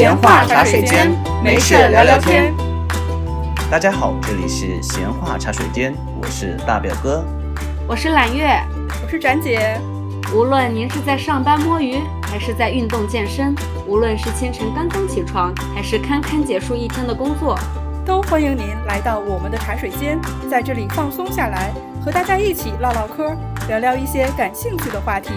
闲话茶水间，没事聊聊天。大家好，这里是闲话茶水间，我是大表哥，我是揽月，我是展姐。无论您是在上班摸鱼，还是在运动健身，无论是清晨刚刚起床，还是堪堪结束一天的工作，都欢迎您来到我们的茶水间，在这里放松下来，和大家一起唠唠嗑，聊聊一些感兴趣的话题。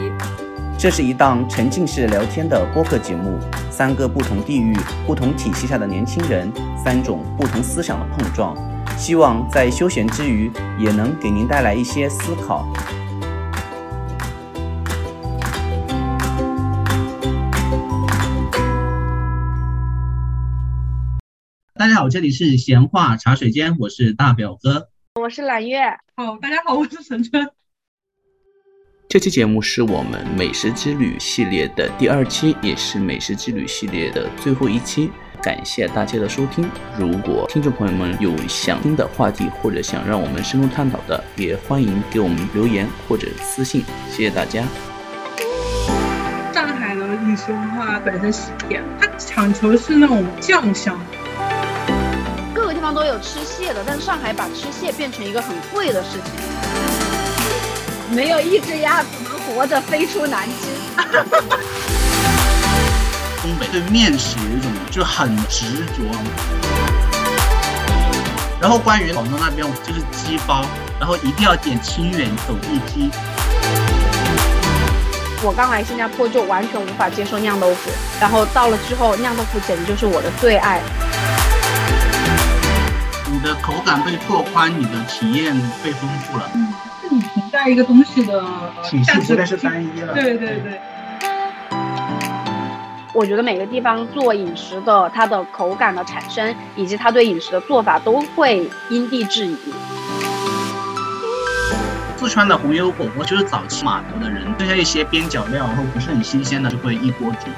这是一档沉浸式聊天的播客节目，三个不同地域、不同体系下的年轻人，三种不同思想的碰撞，希望在休闲之余，也能给您带来一些思考。大家好，这里是闲话茶水间，我是大表哥，我是揽月。好，大家好，我是陈春。这期节目是我们美食之旅系列的第二期，也是美食之旅系列的最后一期。感谢大家的收听。如果听众朋友们有想听的话题，或者想让我们深入探讨的，也欢迎给我们留言或者私信。谢谢大家。上海的饮食文化本身是甜，它讲求是那种酱香。各个地方都有吃蟹的，但是上海把吃蟹变成一个很贵的事情。没有一只鸭子能活着飞出南京。东北对面食有一种就很执着。然后关于广东那边，就是鸡煲，然后一定要点清远走地鸡。我刚来新加坡就完全无法接受酿豆腐，然后到了之后，酿豆腐简直就是我的最爱。你的口感被拓宽，你的体验被丰富了。你评价一个东西的体系不再是单一了。对对对。我觉得每个地方做饮食的，它的口感的产生，以及它对饮食的做法，都会因地制宜。四川的红油火锅就是早期码头的人剩下一些边角料，然后不是很新鲜的，就会一锅煮。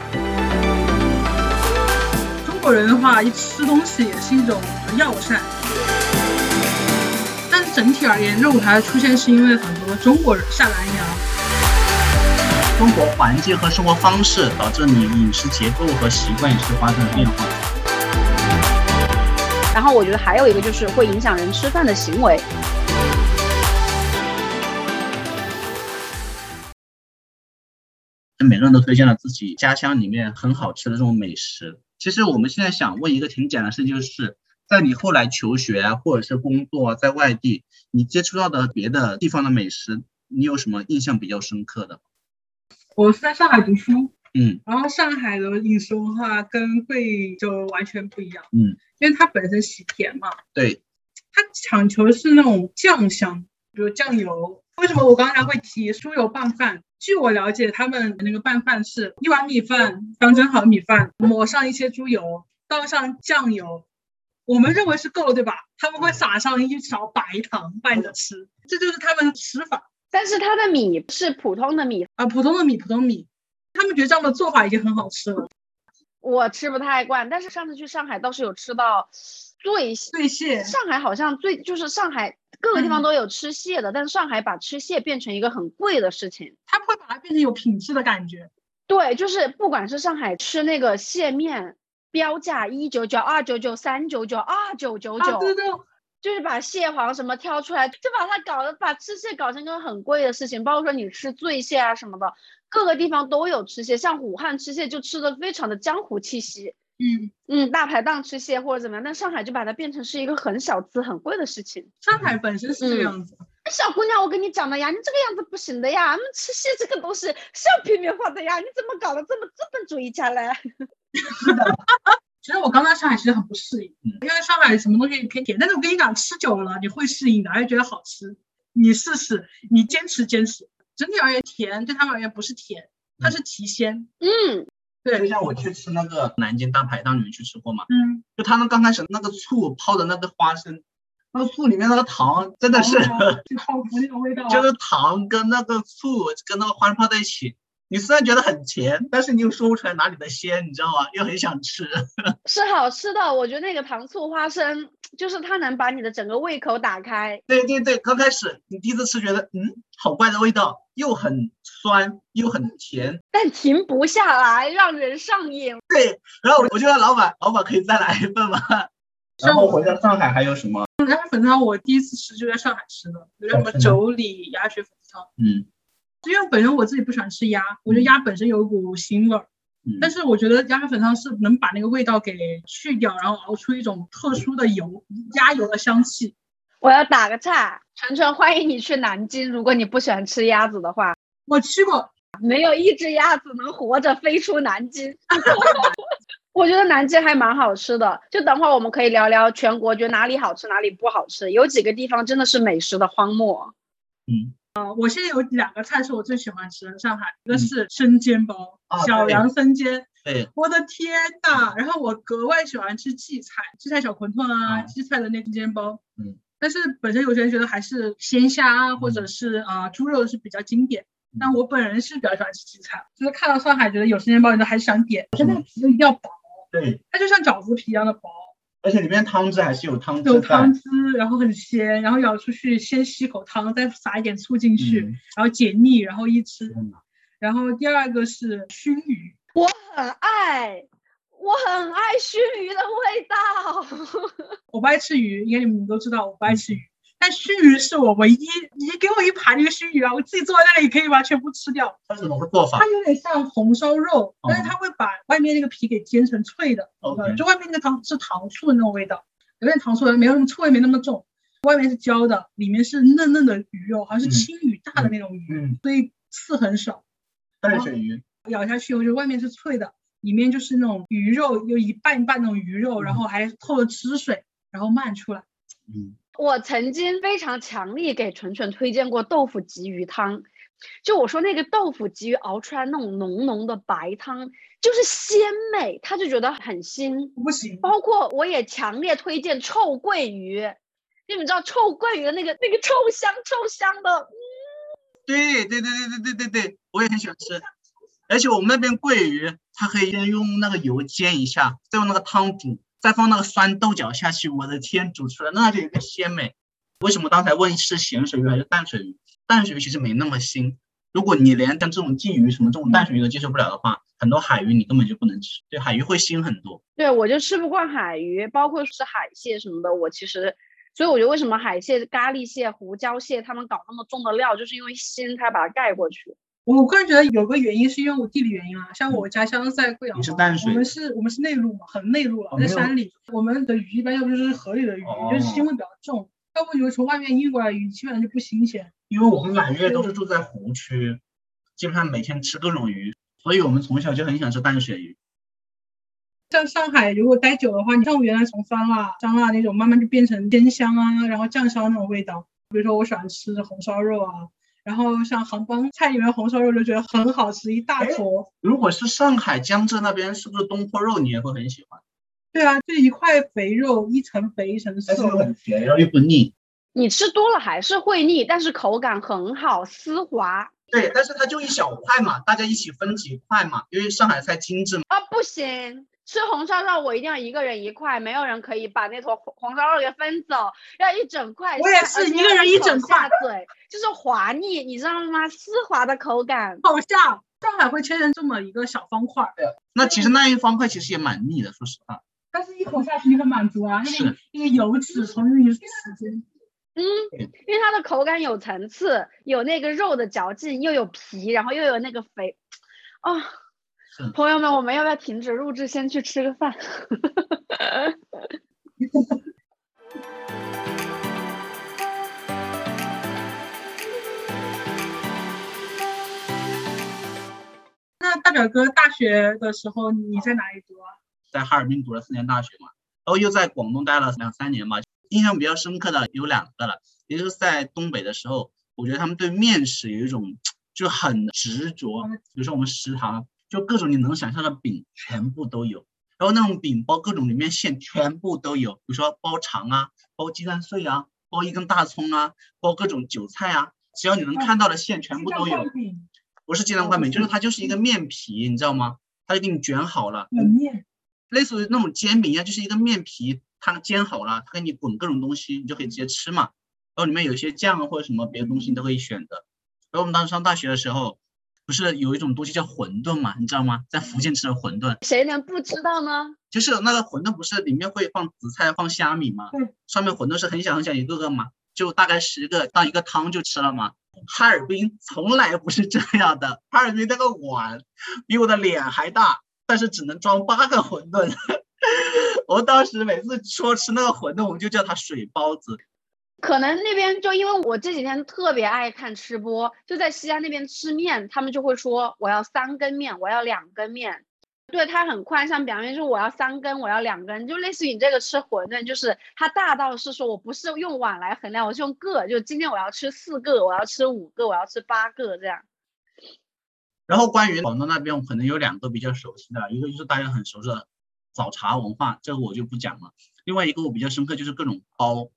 中国人的话，一吃东西也是一种药膳。整体而言，肉台的出现是因为很多中国人下南洋，中国环境和生活方式导致你饮食结构和习惯也是发生了变化。然后我觉得还有一个就是会影响人吃饭的行为。每个人都推荐了自己家乡里面很好吃的这种美食。其实我们现在想问一个挺简单的事，就是。在你后来求学啊，或者是工作在外地，你接触到的别的地方的美食，你有什么印象比较深刻的？我是在上海读书，嗯，然后上海的饮食文化跟贵州完全不一样，嗯，因为它本身喜甜嘛，对，它讲求是那种酱香，比如酱油。为什么我刚才会提酥油拌饭？据我了解，他们那个拌饭是一碗米饭，刚蒸好米饭，抹上一些猪油，倒上酱油。我们认为是够了，对吧？他们会撒上一勺白糖拌着吃，这就是他们的吃法。但是它的米是普通的米啊，普通的米，普通米。他们觉得这样的做法已经很好吃了。我吃不太惯，但是上次去上海倒是有吃到醉醉蟹。上海好像最就是上海各个地方都有吃蟹的，但是上海把吃蟹变成一个很贵的事情。他不会把它变成有品质的感觉。对，就是不管是上海吃那个蟹面。标价一九九、二九九、三九九、二九九九，对对，就是把蟹黄什么挑出来，就把它搞得把吃蟹搞成一个很贵的事情。包括说你吃醉蟹啊什么的，各个地方都有吃蟹，像武汉吃蟹就吃的非常的江湖气息。嗯嗯，大排档吃蟹或者怎么样，但上海就把它变成是一个很小资、很贵的事情。上海本身是这样子。小姑娘，我跟你讲的呀，你这个样子不行的呀，我们吃蟹这个东西是要平民化的呀，你怎么搞得这么资本主义家嘞？是的，其实我刚到上海其实很不适应，因为上海什么东西偏甜。但是我跟你讲，吃久了你会适应的，而且觉得好吃。你试试，你坚持坚持。整体而言，甜对他们而言不是甜，它是提鲜。嗯，对。就像我去吃那个南京大排档，你们去吃过吗？嗯。就他们刚开始那个醋泡的那个花生，那个醋里面那个糖真的是，好那个味道。就是糖跟那个醋跟那个花生泡在一起。你虽然觉得很甜，但是你又说不出来哪里的鲜，你知道吗？又很想吃，是好吃的。我觉得那个糖醋花生就是它能把你的整个胃口打开。对对对，刚开始你第一次吃，觉得嗯，好怪的味道，又很酸又很甜，但停不下来，让人上瘾。对，然后我就问老板，老板可以再来一份吗？然后回到上海还有什么？鸭血粉汤我第一次吃就在上海吃的，有什么妯娌鸭血粉丝汤。嗯，因为本身我自己不喜欢吃鸭，我觉得鸭本身有一股腥味儿。嗯但是我觉得鸭血粉汤是能把那个味道给去掉，然后熬出一种特殊的油鸭油的香气。我要打个岔，晨晨欢迎你去南京，如果你不喜欢吃鸭子的话，我去过，没有一只鸭子能活着飞出南京。我觉得南京还蛮好吃的，就等会儿我们可以聊聊全国觉得哪里好吃，哪里不好吃。有几个地方真的是美食的荒漠。呃，我现在有两个菜是我最喜欢吃的，上海一个是生煎包，小杨生煎，对，我的天呐！然后我格外喜欢吃荠菜，荠菜小馄饨啊，嗯荠菜的那个煎包。嗯。但是本身有些人觉得还是鲜虾啊，或者是啊、呃猪肉是比较经典。但我本人是比较喜欢吃荠菜，就是看到上海觉得有生煎包，你都还是想点，它那个皮就一定要薄，对，它就像饺子皮一样的薄，而且里面汤汁还是有汤汁有汤汁，然后很鲜，然后咬出去先吸口汤，再撒一点醋进去，嗯然后解腻，然后一吃。然后第二个是熏鱼，我很爱，我很爱熏鱼的味道。我不爱吃鱼，应该你们都知道我不爱吃鱼。但熏鱼是我唯一，你给我一盘那个熏鱼啊，我自己坐在那里可以把它全不吃掉。它怎么个做法它？有点像红烧肉，但是哦它会把外面那个皮给煎成脆的就外面那个糖是糖醋的那种味道，有点糖醋的，没有那么醋味没那么重，外面是焦的，里面是嫩嫩的鱼肉，好像是嗯青鱼大的那种鱼，嗯，所以刺很少。淡水鱼。咬下去，我觉得外面是脆的，里面就是那种鱼肉，有一半一半那种鱼肉，然后还透着汁水，然后漫出来。嗯，我曾经非常强力给纯纯推荐过豆腐鲫鱼汤，就我说那个豆腐鲫鱼熬出来那种浓浓的白汤，就是鲜美，他就觉得很腥。不行，包括我也强烈推荐臭鳜鱼，你们知道臭鳜鱼的那个那个臭香臭香的，嗯对对对对对对对对，我也很喜欢吃。而且我们那边鳜鱼，它可以先用那个油煎一下，再用那个汤煮，再放那个酸豆角下去。我的天，煮出来那就有个鲜美。为什么刚才问是咸水鱼还是淡水鱼？淡水鱼其实没那么腥。如果你连像这种鲫鱼什么这种淡水鱼都接受不了的话，很多海鱼你根本就不能吃。对，海鱼会腥很多。对我就吃不惯海鱼，包括是海蟹什么的，我其实。所以我觉得为什么海蟹、咖喱蟹、胡椒蟹他们搞那么重的料，就是因为腥，它把它盖过去。我个人觉得有个原因是因为我地理原因啊，像我家乡在贵阳你是淡水我们是我们是内陆嘛，很内陆了，在山里，我们的鱼一般要不就是河里的鱼，就是腥味比较重，要不就是从外面运过来的鱼，基本上就不新鲜。因为我们满月都是住在湖区，基本上每天吃各种鱼，所以我们从小就很喜欢吃淡水鱼。像上海如果待久的话，你像我原来从酸辣、香辣那种，慢慢就变成鲜香啊，然后酱香那种味道。比如说我喜欢吃红烧肉啊，然后像杭帮菜里面红烧肉就觉得很好吃，一大坨。如果是上海、江浙那边，是不是东坡肉你也会很喜欢？对啊，就一块肥肉，一层肥一层但是又瘦。很甜，然后又不腻。你吃多了还是会腻，但是口感很好，丝滑对，但是它就一小块嘛，大家一起分几块嘛，因为上海菜精致嘛。啊！不行，吃红烧肉我一定要一个人一块，没有人可以把那坨红红烧肉给分走，要一整块下。我也是一个人一整块下嘴，就是滑腻，你知道吗？丝滑的口感。好像上海会切成这么一个小方块儿，那其实那一方块其实也蛮腻的，说实话。但是一口下去你很满足啊，那是个那个油脂从你齿尖。嗯，因为它的口感有层次，有那个肉的嚼劲，又有皮，然后又有那个肥，啊、是朋友们，我们要不要停止录制，先去吃个饭？那大表哥大学的时候你在哪里读啊？在哈尔滨读了四年大学嘛，然后又在广东待了两三年嘛。印象比较深刻的有两个了，一个是在东北的时候，我觉得他们对面食有一种就很执着。比如说我们食堂就各种你能想象的饼全部都有，然后那种饼包各种里面馅全部都有，比如说包肠啊，包鸡蛋碎啊，包一根大葱啊，包各种韭菜啊，只要你能看到的馅全部都有。不是鸡蛋灌饼，就是它就是一个面皮，你知道吗？它就给你卷好了，冷面，类似于那种煎饼一样，就是一个面皮，它煎好了，它给你滚各种东西，你就可以直接吃嘛。然后里面有一些酱啊或者什么别的东西，你都可以选择。然后我们当时上大学的时候，不是有一种东西叫馄饨嘛，你知道吗？在福建吃的馄饨，谁能不知道呢？就是那个馄饨不是里面会放紫菜、放虾米吗？对，上面馄饨是很小很小一个个嘛，就大概十个当一个汤就吃了嘛。哈尔滨从来不是这样的，哈尔滨那个碗比我的脸还大，但是只能装八个馄饨。我当时每次说吃那个馄饨，我们就叫它水包子。可能那边就因为我这几天特别爱看吃播，就在西安那边吃面，他们就会说我要三根面，我要两根面。对它很宽，像表面就是我要三根，我要两根，就类似于你这个吃馄饨，就是它大到是说我不是用碗来衡量，我是用个，就今天我要吃四个，我要吃五个，我要吃八个这样。然后关于广东那边，我可能有两个比较熟悉的，一个就是大家很熟悉的早茶文化，这个我就不讲了。另外一个我比较深刻就是各种包，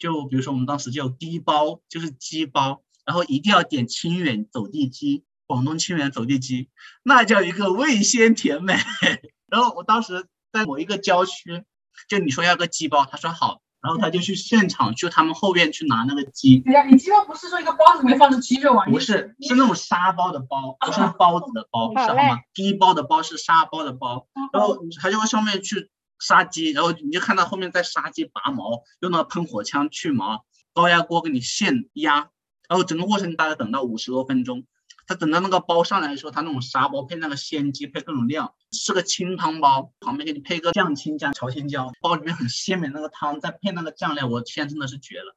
就比如说我们当时叫鸡包，就是鸡包，然后一定要点清远走地鸡。广东清远走地鸡，那叫一个味鲜甜美。然后我当时在某一个郊区，就你说要个鸡包，他说好，然后他就去现场去他们后院去拿那个鸡。对呀，你鸡包不是说一个包子里面放着鸡肉吗？不是，是那种沙包的包，不是包子的包，知道吗？鸡包的包是沙包的包，然后他就会上面去杀鸡，然后你就看到后面在杀鸡拔毛，用那个喷火枪去毛，高压锅给你现压，然后整个过程大概等到五十多分钟。他等到那个包上来的时候，他那种沙包配那个鲜鸡，配各种料，是个清汤包，旁边给你配个酱青酱朝天椒，包里面很鲜美那个汤，再配那个酱料，我天真的是绝了。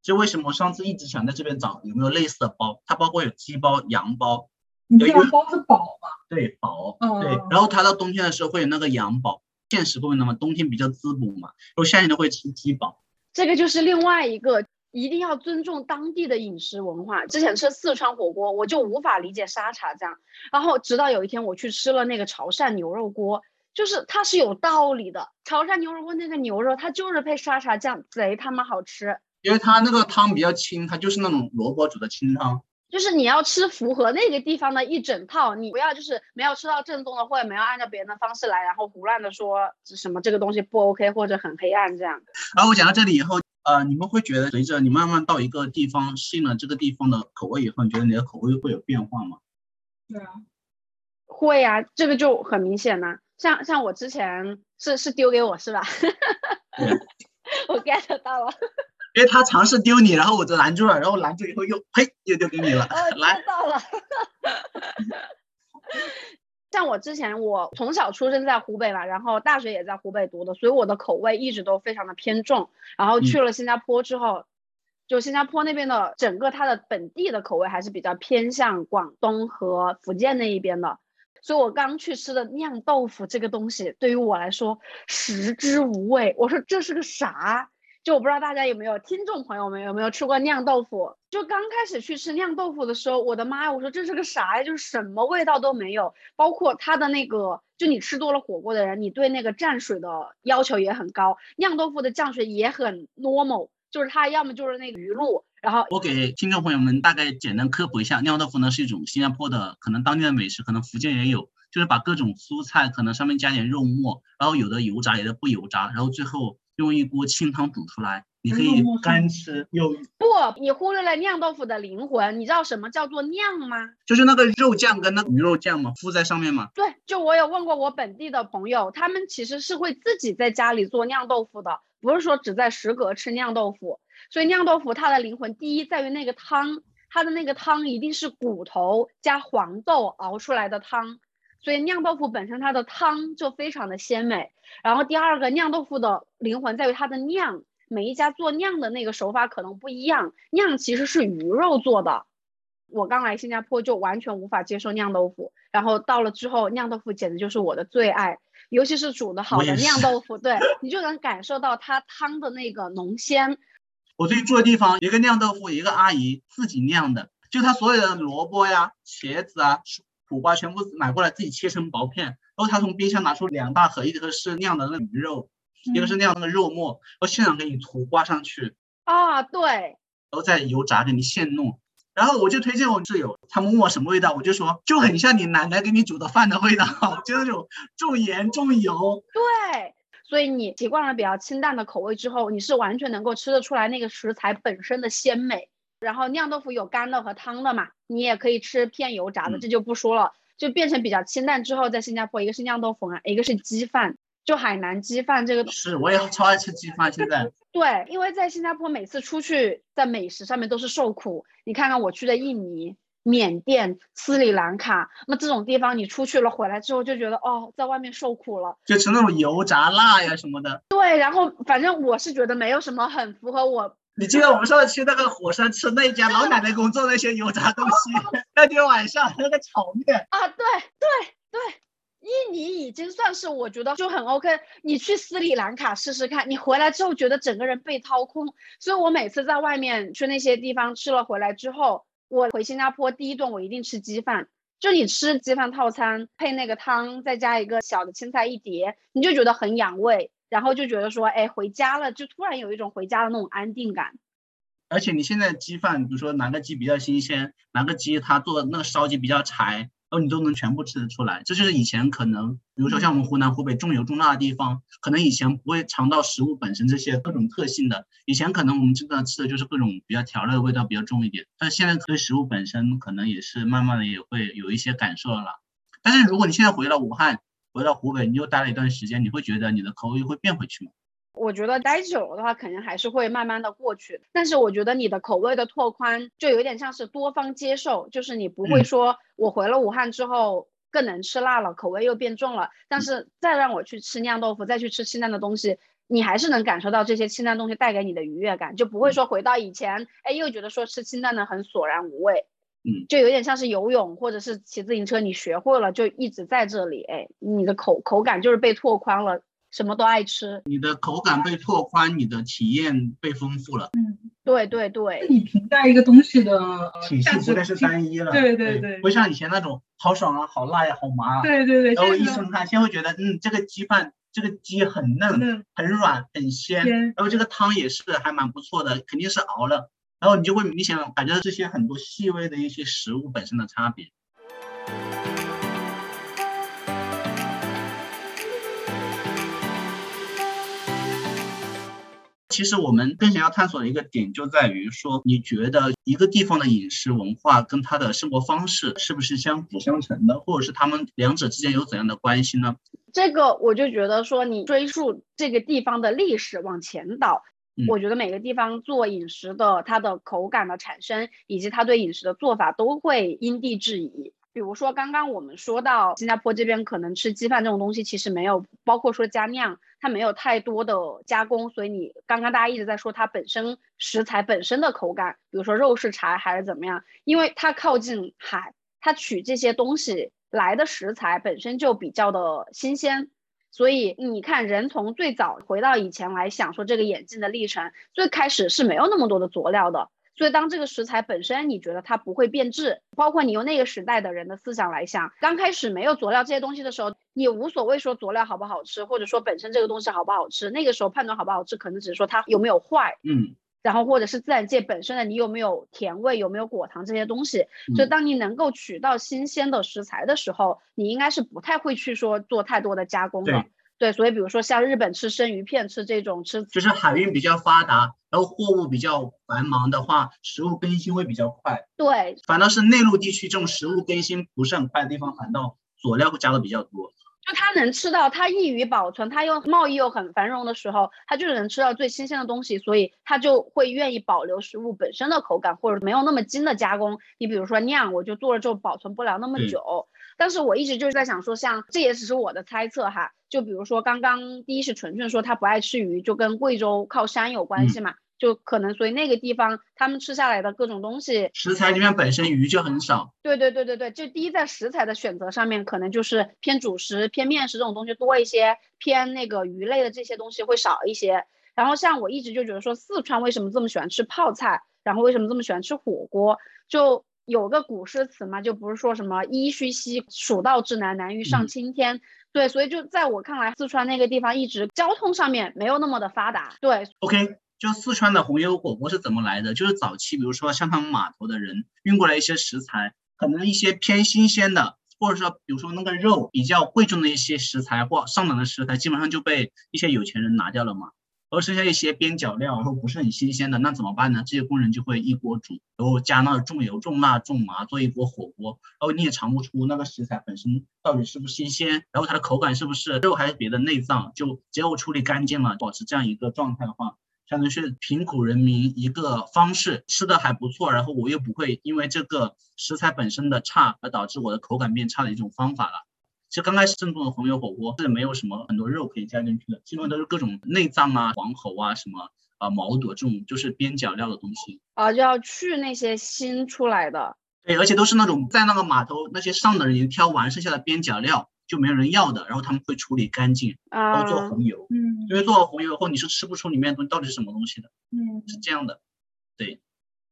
就为什么我上次一直想在这边找有没有类似的包？它包括有鸡包、羊包，有一个包是宝嘛？对，宝，对。然后它到冬天的时候会有那个羊宝，现实部分的嘛，冬天比较滋补嘛，然后夏天都会吃鸡煲。这个就是另外一个。一定要尊重当地的饮食文化。之前吃四川火锅，我就无法理解沙茶酱。然后直到有一天我去吃了那个潮汕牛肉锅，就是它是有道理的。潮汕牛肉锅那个牛肉，它就是配沙茶酱，贼他妈好吃。因为它那个汤比较清，它就是那种萝卜煮的清汤。就是你要吃符合那个地方的一整套，你不要就是没有吃到正宗的，或者没有按照别人的方式来，然后胡乱的说什么这个东西不 OK 或者很黑暗这样。然后我讲到这里以后。呃，你们会觉得随着你慢慢到一个地方适应了这个地方的口味以后，你觉得你的口味会有变化吗？对啊，会啊，这个就很明显呐。像像我之前是是丢给我是吧？我 get 到了。因为他尝试丢你，然后我就拦住了，然后拦住以后又呸又丢给你了。来到了。像我之前，我从小出生在湖北嘛，然后大学也在湖北读的，所以我的口味一直都非常的偏重。然后去了新加坡之后，就新加坡那边的整个它的本地的口味还是比较偏向广东和福建那一边的。所以我刚去吃的酿豆腐这个东西，对于我来说食之无味。我说这是个啥？就我不知道大家有没有听众朋友们有没有吃过酿豆腐？就刚开始去吃酿豆腐的时候，我的妈呀！我说这是个啥呀？就是什么味道都没有，包括它的那个，就你吃多了火锅的人，你对那个蘸水的要求也很高。酿豆腐的酱水也很 normal，就是它要么就是那个鱼露，然后我给听众朋友们大概简单科普一下，酿豆腐呢是一种新加坡的可能当地的美食，可能福建也有，就是把各种蔬菜可能上面加点肉末，然后有的油炸，有的不油炸，然后最后。用一锅清汤煮出来，你可以干吃。有不？你忽略了酿豆腐的灵魂。你知道什么叫做酿吗？就是那个肉酱跟那个鱼肉酱嘛，敷在上面嘛。对，就我有问过我本地的朋友，他们其实是会自己在家里做酿豆腐的，不是说只在食阁吃酿豆腐。所以酿豆腐它的灵魂，第一在于那个汤，它的那个汤一定是骨头加黄豆熬出来的汤。所以酿豆腐本身它的汤就非常的鲜美，然后第二个酿豆腐的灵魂在于它的酿，每一家做酿的那个手法可能不一样，酿其实是鱼肉做的，我刚来新加坡就完全无法接受酿豆腐，然后到了之后酿豆腐简直就是我的最爱，尤其是煮的好的酿豆腐，对你就能感受到它汤的那个浓鲜。我最近住的地方一个酿豆腐，一个阿姨自己酿的，就她所有的萝卜呀、茄子啊。苦瓜全部买过来，自己切成薄片。然后他从冰箱拿出两大盒，一个是酿的那鱼肉，一个是酿那个肉末，然后现场给你涂刮上去。啊，对。然后再油炸给你现弄。然后我就推荐我室友，他们问我什么味道，我就说就很像你奶奶给你煮的饭的味道，就那种重盐重油。对。所以你习惯了比较清淡的口味之后，你是完全能够吃得出来那个食材本身的鲜美。然后酿豆腐有干的和汤的嘛，你也可以吃偏油炸的，这就不说了，就变成比较清淡之后，在新加坡一个是酿豆腐啊，一个是鸡饭，就海南鸡饭这个是我也超爱吃鸡饭，现在 对，因为在新加坡每次出去在美食上面都是受苦，你看看我去的印尼。缅甸、斯里兰卡，那这种地方你出去了，回来之后就觉得哦，在外面受苦了，就吃那种油炸辣呀什么的。对，然后反正我是觉得没有什么很符合我。你记得我们上次去那个火山吃那家老奶奶工做那些油炸东西，那天晚上那个炒面啊，对对对，印尼已经算是我觉得就很 OK。你去斯里兰卡试试看，你回来之后觉得整个人被掏空。所以我每次在外面去那些地方吃了回来之后。我回新加坡第一顿我一定吃鸡饭，就你吃鸡饭套餐配那个汤，再加一个小的青菜一碟，你就觉得很养胃，然后就觉得说，哎，回家了，就突然有一种回家的那种安定感。而且你现在鸡饭，比如说哪个鸡比较新鲜，哪个鸡它做的那个烧鸡比较柴。然后你都能全部吃得出来，这就是以前可能，比如说像我们湖南、湖北重油重辣的地方，可能以前不会尝到食物本身这些各种特性的。以前可能我们真的吃的就是各种比较调料的味道比较重一点，但现在对食物本身可能也是慢慢的也会有一些感受了。但是如果你现在回了武汉，回到湖北，你又待了一段时间，你会觉得你的口味会变回去吗？我觉得待久了的话，肯定还是会慢慢的过去。但是我觉得你的口味的拓宽，就有点像是多方接受，就是你不会说我回了武汉之后更能吃辣了，口味又变重了。但是再让我去吃酿豆腐，再去吃清淡的东西，你还是能感受到这些清淡东西带给你的愉悦感，就不会说回到以前，哎，又觉得说吃清淡的很索然无味。嗯，就有点像是游泳或者是骑自行车，你学会了就一直在这里，哎，你的口口感就是被拓宽了。什么都爱吃，你的口感被拓宽，你的体验被丰富了。嗯，对对对，你评价一个东西的体系不再是单一了。对对对，不像以前那种好爽啊，好辣呀，好麻啊。对对对，然后一生看，先会觉得，嗯，这个鸡饭，这个鸡很嫩，很软，很鲜。然后这个汤也是还蛮不错的，肯定是熬了。然后你就会明显感觉到这些很多细微的一些食物本身的差别。其实我们更想要探索的一个点就在于说，你觉得一个地方的饮食文化跟它的生活方式是不是相辅相成的，或者是他们两者之间有怎样的关系呢？这个我就觉得说，你追溯这个地方的历史往前倒，我觉得每个地方做饮食的它的口感的产生，以及它对饮食的做法都会因地制宜。比如说，刚刚我们说到新加坡这边可能吃鸡饭这种东西，其实没有包括说加酿，它没有太多的加工，所以你刚刚大家一直在说它本身食材本身的口感，比如说肉是柴还是怎么样，因为它靠近海，它取这些东西来的食材本身就比较的新鲜，所以你看人从最早回到以前来想说这个演进的历程，最开始是没有那么多的佐料的。所以，当这个食材本身你觉得它不会变质，包括你用那个时代的人的思想来想，刚开始没有佐料这些东西的时候，你无所谓说佐料好不好吃，或者说本身这个东西好不好吃。那个时候判断好不好吃，可能只是说它有没有坏，嗯，然后或者是自然界本身的你有没有甜味，有没有果糖这些东西。所以，当你能够取到新鲜的食材的时候，你应该是不太会去说做太多的加工的。对，所以比如说像日本吃生鱼片，吃这种吃，就是海运比较发达，然后货物比较繁忙的话，食物更新会比较快。对，反倒是内陆地区这种食物更新不是很快的地方，反倒佐料会加的比较多。就他能吃到，他易于保存，他又贸易又很繁荣的时候，他就是能吃到最新鲜的东西，所以他就会愿意保留食物本身的口感，或者没有那么精的加工。你比如说酿，我就做了之后保存不了那么久。但是我一直就是在想说，像这也只是我的猜测哈。就比如说刚刚第一是纯纯说他不爱吃鱼，就跟贵州靠山有关系嘛，就可能所以那个地方他们吃下来的各种东西，食材里面本身鱼就很少。对对对对对，就第一在食材的选择上面，可能就是偏主食、偏面食这种东西多一些，偏那个鱼类的这些东西会少一些。然后像我一直就觉得说，四川为什么这么喜欢吃泡菜，然后为什么这么喜欢吃火锅，就。有个古诗词嘛，就不是说什么“一须兮，蜀道之难，难于上青天”。对，所以就在我看来，四川那个地方一直交通上面没有那么的发达。对，OK，就四川的红油火锅是怎么来的？就是早期，比如说像他们码头的人运过来一些食材，可能一些偏新鲜的。或者说比如说那个肉比较贵重的一些食材或上等的食材，基本上就被一些有钱人拿掉了嘛。而剩下一些边角料，然后不是很新鲜的，那怎么办呢？这些工人就会一锅煮，然后加那重油、重辣、重麻，做一锅火锅，然后你也尝不出那个食材本身到底是不是新鲜，然后它的口感是不是肉还是别的内脏，就只要处理干净了，保持这样一个状态的话，相当于是贫苦人民一个方式，吃的还不错，然后我又不会因为这个食材本身的差而导致我的口感变差的一种方法了。其实刚开始正宗的红油火锅是没有什么很多肉可以加进去的，基本上都是各种内脏啊、黄喉啊、什么啊毛肚这种，就是边角料的东西啊，就要去那些新出来的。对，而且都是那种在那个码头那些上的人已经挑完剩下的边角料就没有人要的，然后他们会处理干净，然后做红油。嗯，因为做了红油以后你是吃不出里面东西到底是什么东西的。嗯，是这样的。对。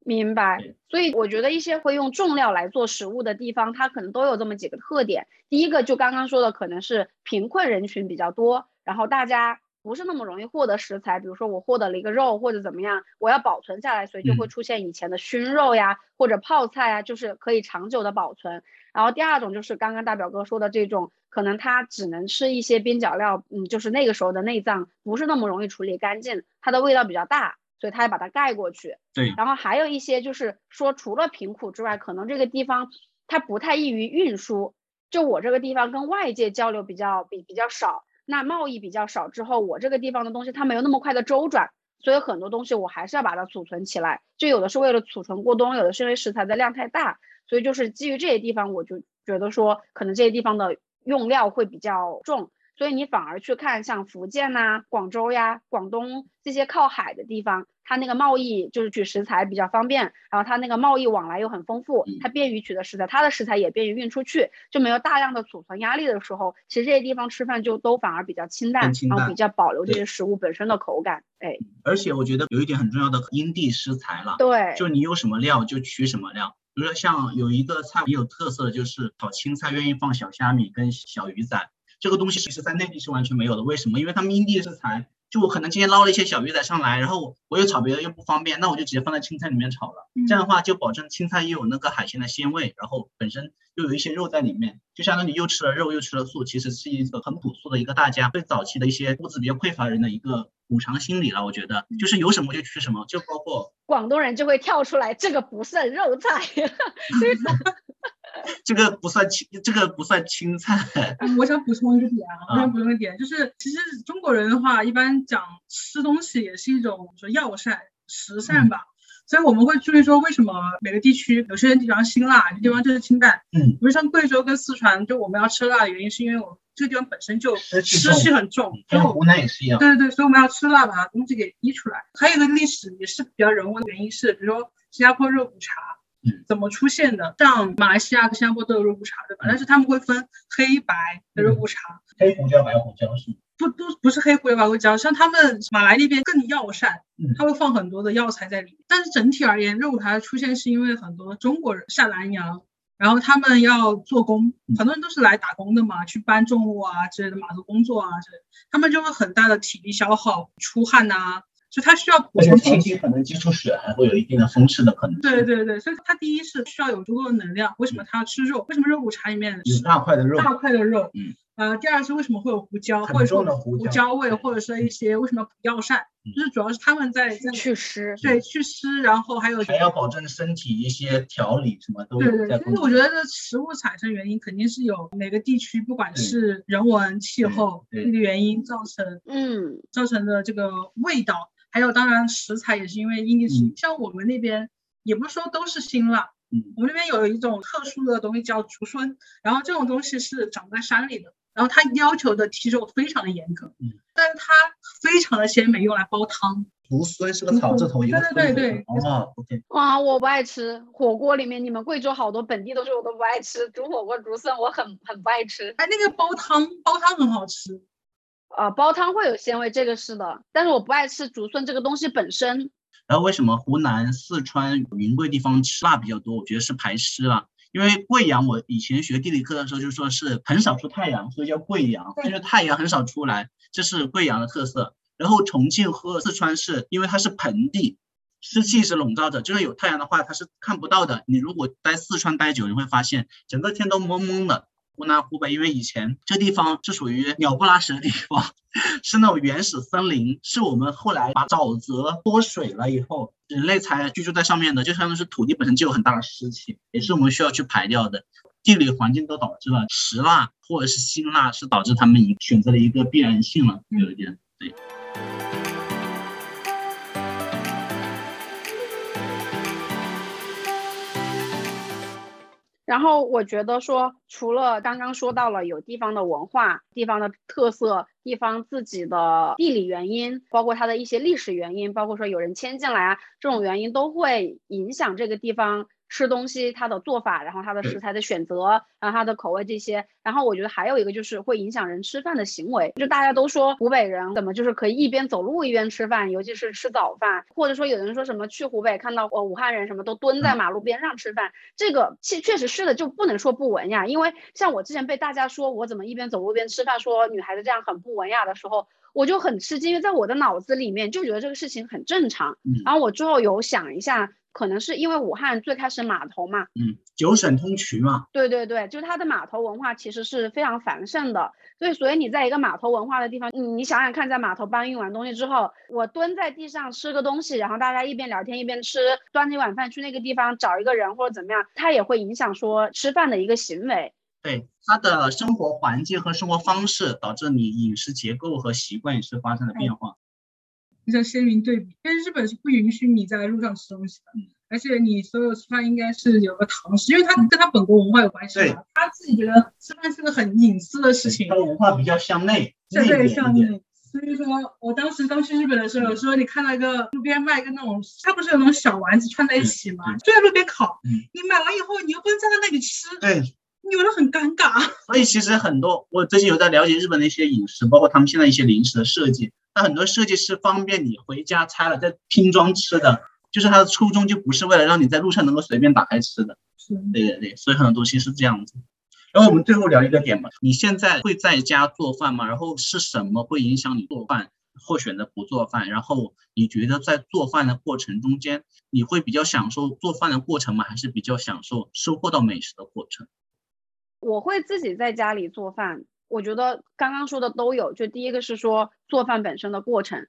明白，所以我觉得一些会用重料来做食物的地方，它可能都有这么几个特点。第一个就刚刚说的，可能是贫困人群比较多，然后大家不是那么容易获得食材。比如说我获得了一个肉或者怎么样，我要保存下来，所以就会出现以前的熏肉呀或者泡菜呀，就是可以长久的保存。然后第二种就是刚刚大表哥说的这种，可能它只能吃一些边角料，嗯，就是那个时候的内脏不是那么容易处理干净，它的味道比较大。所以它要把它盖过去。对，然后还有一些就是说，除了贫苦之外，可能这个地方它不太易于运输。就我这个地方跟外界交流比较比比较少，那贸易比较少之后，我这个地方的东西它没有那么快的周转，所以很多东西我还是要把它储存起来。就有的是为了储存过冬，有的是因为食材的量太大，所以就是基于这些地方，我就觉得说，可能这些地方的用料会比较重。所以你反而去看像福建呐、广州呀、广东这些靠海的地方，它那个贸易就是取食材比较方便，然后它那个贸易往来又很丰富，它便于取得食材，它的食材也便于运出去，就没有大量的储存压力的时候，其实这些地方吃饭就都反而比较清淡，然后比较保留这些食物本身的口感。哎，而且我觉得有一点很重要的因地食材了，对，就你有什么料就取什么料。比如说像有一个菜很有特色的就是炒青菜，愿意放小虾米跟小鱼仔。这个东西其实在内地是完全没有的，为什么？因为他们因地制宜。就我可能今天捞了一些小鱼仔上来，然后我我又炒别的又不方便，那我就直接放在青菜里面炒了。这样的话就保证青菜又有那个海鲜的鲜味，然后本身又有一些肉在里面，就相当于又吃了肉又吃了素，其实是一个很朴素的一个大家最早期的一些物资比较匮乏人的一个补偿心理了。我觉得就是有什么就吃什么，就包括广东人就会跳出来，这个不算肉菜。这个不算青，这个不算青菜。我想补充一个点啊，我想补充一个点，就是其实中国人的话，一般讲吃东西也是一种说药膳、食膳吧。所以我们会注意说，为什么每个地区有些人喜欢辛辣，有些地方就是清淡。嗯，比如像贵州跟四川，就我们要吃辣的原因，是因为我这个地方本身就湿气很重。跟湖南也是一样。对对对，所以我们要吃辣，把它东西给逼出来。还有一个历史也是比较人文的原因是，比如说新加坡肉骨茶。怎么出现的？像马来西亚和新加坡都有肉骨茶，对吧？但是他们会分黑白的肉骨茶，黑胡椒、白胡椒是不都不是黑胡椒、白胡椒，像他们马来那边更药膳，他会放很多的药材在里面。但是整体而言，肉骨茶的出现是因为很多中国人下南洋，然后他们要做工，很多人都是来打工的嘛，去搬重物啊之类的码头工作啊之类，他们就会很大的体力消耗，出汗呐。就它需要补充体力，可能接触水还会有一定的风湿的可能。对对对，所以它第一是需要有足够的能量。为什么它要吃肉？为什么肉骨茶里面有大块的肉？大块的肉。嗯。呃，第二是为什么会有胡椒，或者说胡椒味，或者说一些为什么补药膳？就是主要是他们在在祛湿。对，祛湿，然后还有还要保证身体一些调理，什么都对对。其实我觉得这食物产生原因肯定是有每个地区，不管是人文、气候这个原因造成，嗯，造成的这个味道。还有，当然食材也是因为因地制宜。像我们那边，也不是说都是辛辣。嗯，我们那边有一种特殊的东西叫竹荪，然后这种东西是长在山里的，然后它要求的体重非常的严格。嗯，但是它非常的鲜美，用来煲汤。竹荪是个草字头一个。对对对对。哦，OK。哇，我不爱吃火锅里面，你们贵州好多本地都是我都不爱吃，煮火锅竹荪我很很不爱吃。哎，那个煲汤，煲汤很好吃。啊，煲汤会有鲜味，这个是的，但是我不爱吃竹荪这个东西本身。然后为什么湖南、四川、云贵地方吃辣比较多？我觉得是排湿了。因为贵阳，我以前学地理课的时候就说是很少出太阳，所以叫贵阳，因为太阳很少出来，这是贵阳的特色。然后重庆和四川是因为它是盆地，湿气是笼罩着，就是有太阳的话它是看不到的。你如果在四川待久，你会发现整个天都蒙蒙的。湖南、湖北，因为以前这地方是属于鸟不拉屎的地方，是那种原始森林，是我们后来把沼泽脱水了以后，人类才居住在上面的，就相当于是土地本身就有很大的湿气，也是我们需要去排掉的。地理环境都导致了石蜡或者是辛蜡是导致他们选择的一个必然性了，有一点对。然后我觉得说，除了刚刚说到了有地方的文化、地方的特色、地方自己的地理原因，包括它的一些历史原因，包括说有人迁进来啊，这种原因都会影响这个地方。吃东西它的做法，然后它的食材的选择，然后它的口味这些，然后我觉得还有一个就是会影响人吃饭的行为。就大家都说湖北人怎么就是可以一边走路一边吃饭，尤其是吃早饭，或者说有人说什么去湖北看到呃武汉人什么都蹲在马路边上吃饭，这个确确实是的，就不能说不文雅。因为像我之前被大家说我怎么一边走路一边吃饭，说女孩子这样很不文雅的时候，我就很吃惊，因为在我的脑子里面就觉得这个事情很正常。然后我之后有想一下。可能是因为武汉最开始码头嘛，嗯，九省通衢嘛，对对对，就是它的码头文化其实是非常繁盛的，所以所以你在一个码头文化的地方，你你想想看，在码头搬运完东西之后，我蹲在地上吃个东西，然后大家一边聊天一边吃，端起碗饭去那个地方找一个人或者怎么样，它也会影响说吃饭的一个行为。对，他的生活环境和生活方式导致你饮食结构和习惯也是发生了变化。比较鲜明对比，因为日本是不允许你在路上吃东西的，而且你所有吃饭应该是有个堂食，因为它跟它本国文化有关系嘛。他自己觉得吃饭是个很隐私的事情，他文化比较向内，对对向内。所以说我当时刚去日本的时候，有时候你看到一个路边卖一个那种，它不是有那种小丸子串在一起吗？就在路边烤，你买完以后你又不能站在那里吃，对，有的很尴尬。所以其实很多我最近有在了解日本的一些饮食，包括他们现在一些零食的设计。它很多设计师方便你回家拆了再拼装吃的，就是它的初衷就不是为了让你在路上能够随便打开吃的。是，对对对，所以很多东西是这样子。然后我们最后聊一个点吧，你现在会在家做饭吗？然后是什么会影响你做饭或选择不做饭？然后你觉得在做饭的过程中间，你会比较享受做饭的过程吗？还是比较享受收获到美食的过程？我会自己在家里做饭。我觉得刚刚说的都有，就第一个是说做饭本身的过程，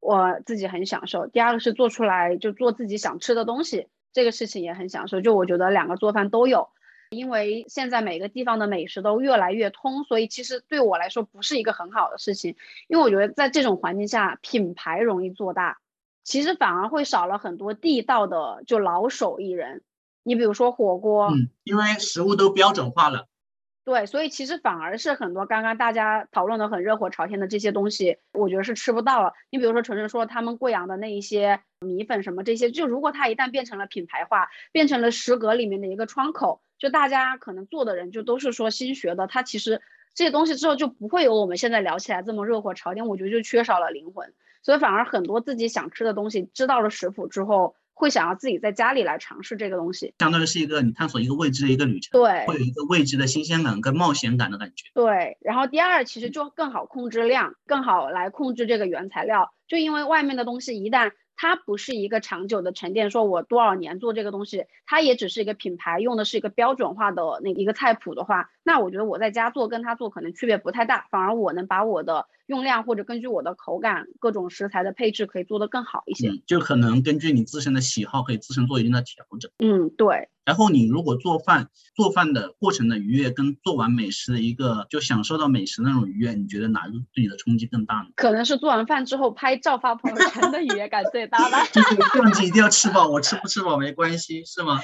我自己很享受；第二个是做出来就做自己想吃的东西，这个事情也很享受。就我觉得两个做饭都有，因为现在每个地方的美食都越来越通，所以其实对我来说不是一个很好的事情，因为我觉得在这种环境下，品牌容易做大，其实反而会少了很多地道的就老手艺人。你比如说火锅，嗯，因为食物都标准化了。对，所以其实反而是很多刚刚大家讨论的很热火朝天的这些东西，我觉得是吃不到了。你比如说纯纯说他们贵阳的那一些米粉什么这些，就如果它一旦变成了品牌化，变成了食阁里面的一个窗口，就大家可能做的人就都是说新学的，它其实这些东西之后就不会有我们现在聊起来这么热火朝天，我觉得就缺少了灵魂。所以反而很多自己想吃的东西，知道了食谱之后。会想要自己在家里来尝试这个东西，相当于是一个你探索一个未知的一个旅程，对，会有一个未知的新鲜感跟冒险感的感觉。对，然后第二其实就更好控制量，更好来控制这个原材料，就因为外面的东西一旦它不是一个长久的沉淀，说我多少年做这个东西，它也只是一个品牌，用的是一个标准化的那一个菜谱的话，那我觉得我在家做跟他做可能区别不太大，反而我能把我的。用量或者根据我的口感，各种食材的配置可以做得更好一些，就可能根据你自身的喜好，可以自身做一定的调整。嗯，对。然后你如果做饭，做饭的过程的愉悦，跟做完美食的一个就享受到美食那种愉悦，你觉得哪个对你的冲击更大呢？可能是做完饭之后拍照发朋友圈的愉悦感最大吧。就是相机一定要吃饱，我吃不吃饱没关系，是吗？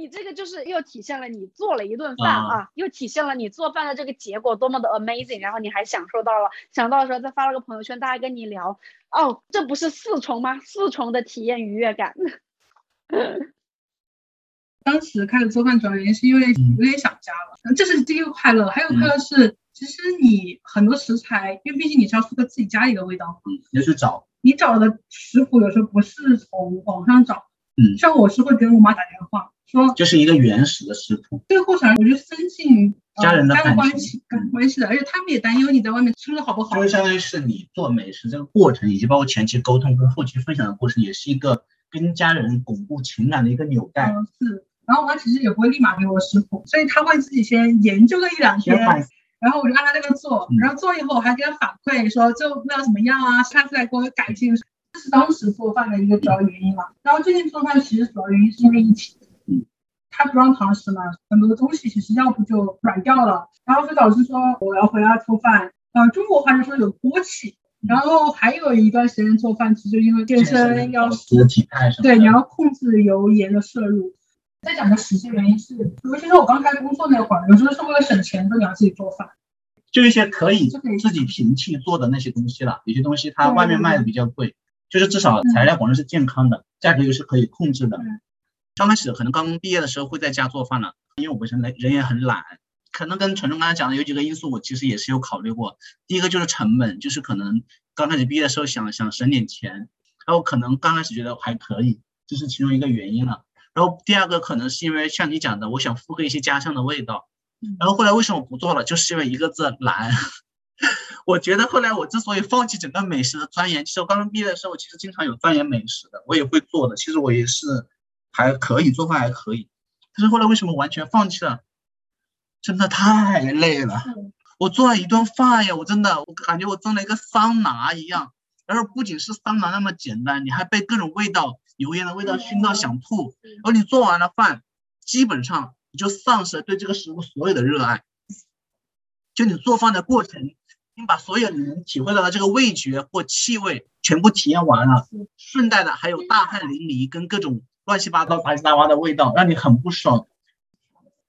你这个就是又体现了你做了一顿饭啊，又体现了你做饭的这个结果多么的 amazing，然后你还享受到了，想到的时候再发了个朋友圈，大家跟你聊，哦，这不是四重吗？四重的体验愉悦感。当时开始做饭主要原因是因为有点想家了，这是第一个快乐，还有快乐是其实你很多食材，因为毕竟你是要复刻自己家里的味道，嗯，要去找，你找的食谱有时候不是从网上找，嗯，像我是会给我妈打电话。说就是一个原始的食谱，这个过程我觉得增进家人的关系、关系的，而且他们也担忧你在外面吃的好不好。就相当于是你做美食这个过程，以及包括前期沟通跟后期分享的过程，也是一个跟家人巩固情感的一个纽带。嗯是，然后我妈其实也不会立马给我食谱，所以她会自己先研究个一两天，然后我就按她那个做，然后做以后我还给她反馈说就味道怎么样啊，下次再给我改进。这是当时做饭的一个主要原因嘛。然后最近做饭其实主要原因是因为疫情，嗯，他不让堂食嘛，很多的东西其实要不就软掉了，然后就导致说我要回家做饭。呃，中国话就说有锅气。然后还有一段时间做饭，其实因为健身要体态对，你要控制油盐的摄入。再讲个实际原因是，尤其是我刚开始工作那会儿，有时候是为了省钱，都你要自己做饭。就一些可以自己平替做的那些东西了，有些东西它外面卖的比较贵，就是至少材料保证是健康的，价格又是可以控制的。刚开始可能刚毕业的时候会在家做饭了，因为我本身人人也很懒。可能跟陈总刚才讲的有几个因素，我其实也是有考虑过。第一个就是成本，就是可能刚开始毕业的时候想想省点钱，然后可能刚开始觉得还可以，这是其中一个原因了。然后第二个可能是因为像你讲的，我想复刻一些家乡的味道。然后后来为什么不做了？就是因为一个字懒。我觉得后来我之所以放弃整个美食的钻研，其实我刚刚毕业的时候，其实经常有钻研美食的，我也会做的。其实我也是还可以做饭，还可以。但是后来为什么完全放弃了？真的太累了，我做了一顿饭呀，我真的我感觉我蒸了一个桑拿一样，然后不仅是桑拿那么简单，你还被各种味道、油烟的味道熏到想吐，然后你做完了饭，基本上你就丧失了对这个食物所有的热爱，就你做饭的过程，你把所有你能体会到的这个味觉或气味全部体验完了，顺带的还有大汗淋漓跟各种乱七八糟杂七杂八的味道，让你很不爽。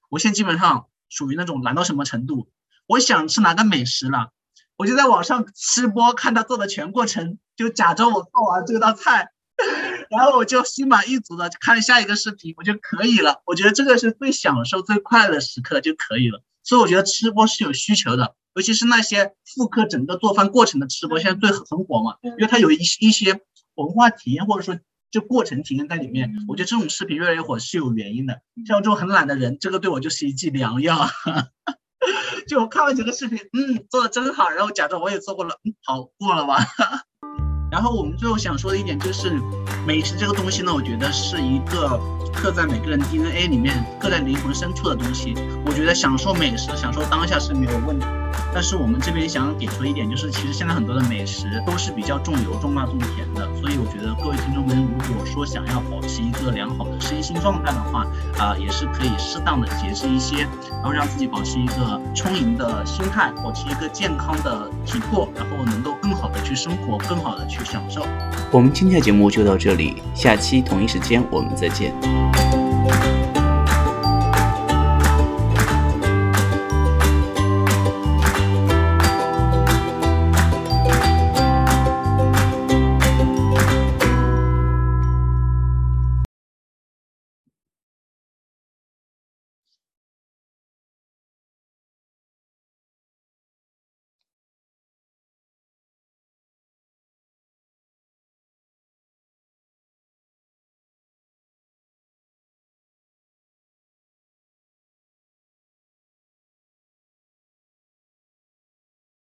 我现在基本上。属于那种懒到什么程度？我想吃哪个美食了，我就在网上吃播，看他做的全过程，就假装我做完这道菜，然后我就心满意足的看下一个视频，我就可以了。我觉得这个是最享受、最快乐的时刻就可以了。所以我觉得吃播是有需求的，尤其是那些复刻整个做饭过程的吃播，现在最很火嘛，因为它有一一些文化体验或者说。就过程体验在里面，我觉得这种视频越来越火是有原因的。像我这种很懒的人，这个对我就是一剂良药。就我看完几个视频，嗯，做的真好，然后假装我也做过了，嗯，好过了吧。然后我们最后想说的一点就是，美食这个东西呢，我觉得是一个刻在每个人 DNA 里面、刻在灵魂深处的东西。我觉得享受美食、享受当下是没有问题。但是我们这边想点出一点，就是其实现在很多的美食都是比较重油、重辣、重甜的，所以我觉得各位听众们，如果说想要保持一个良好的身心状态的话，啊，也是可以适当的节制一些，然后让自己保持一个充盈的心态，保持一个健康的体魄，然后能够更好的去生活，更好的去享受。我们今天的节目就到这里，下期同一时间我们再见。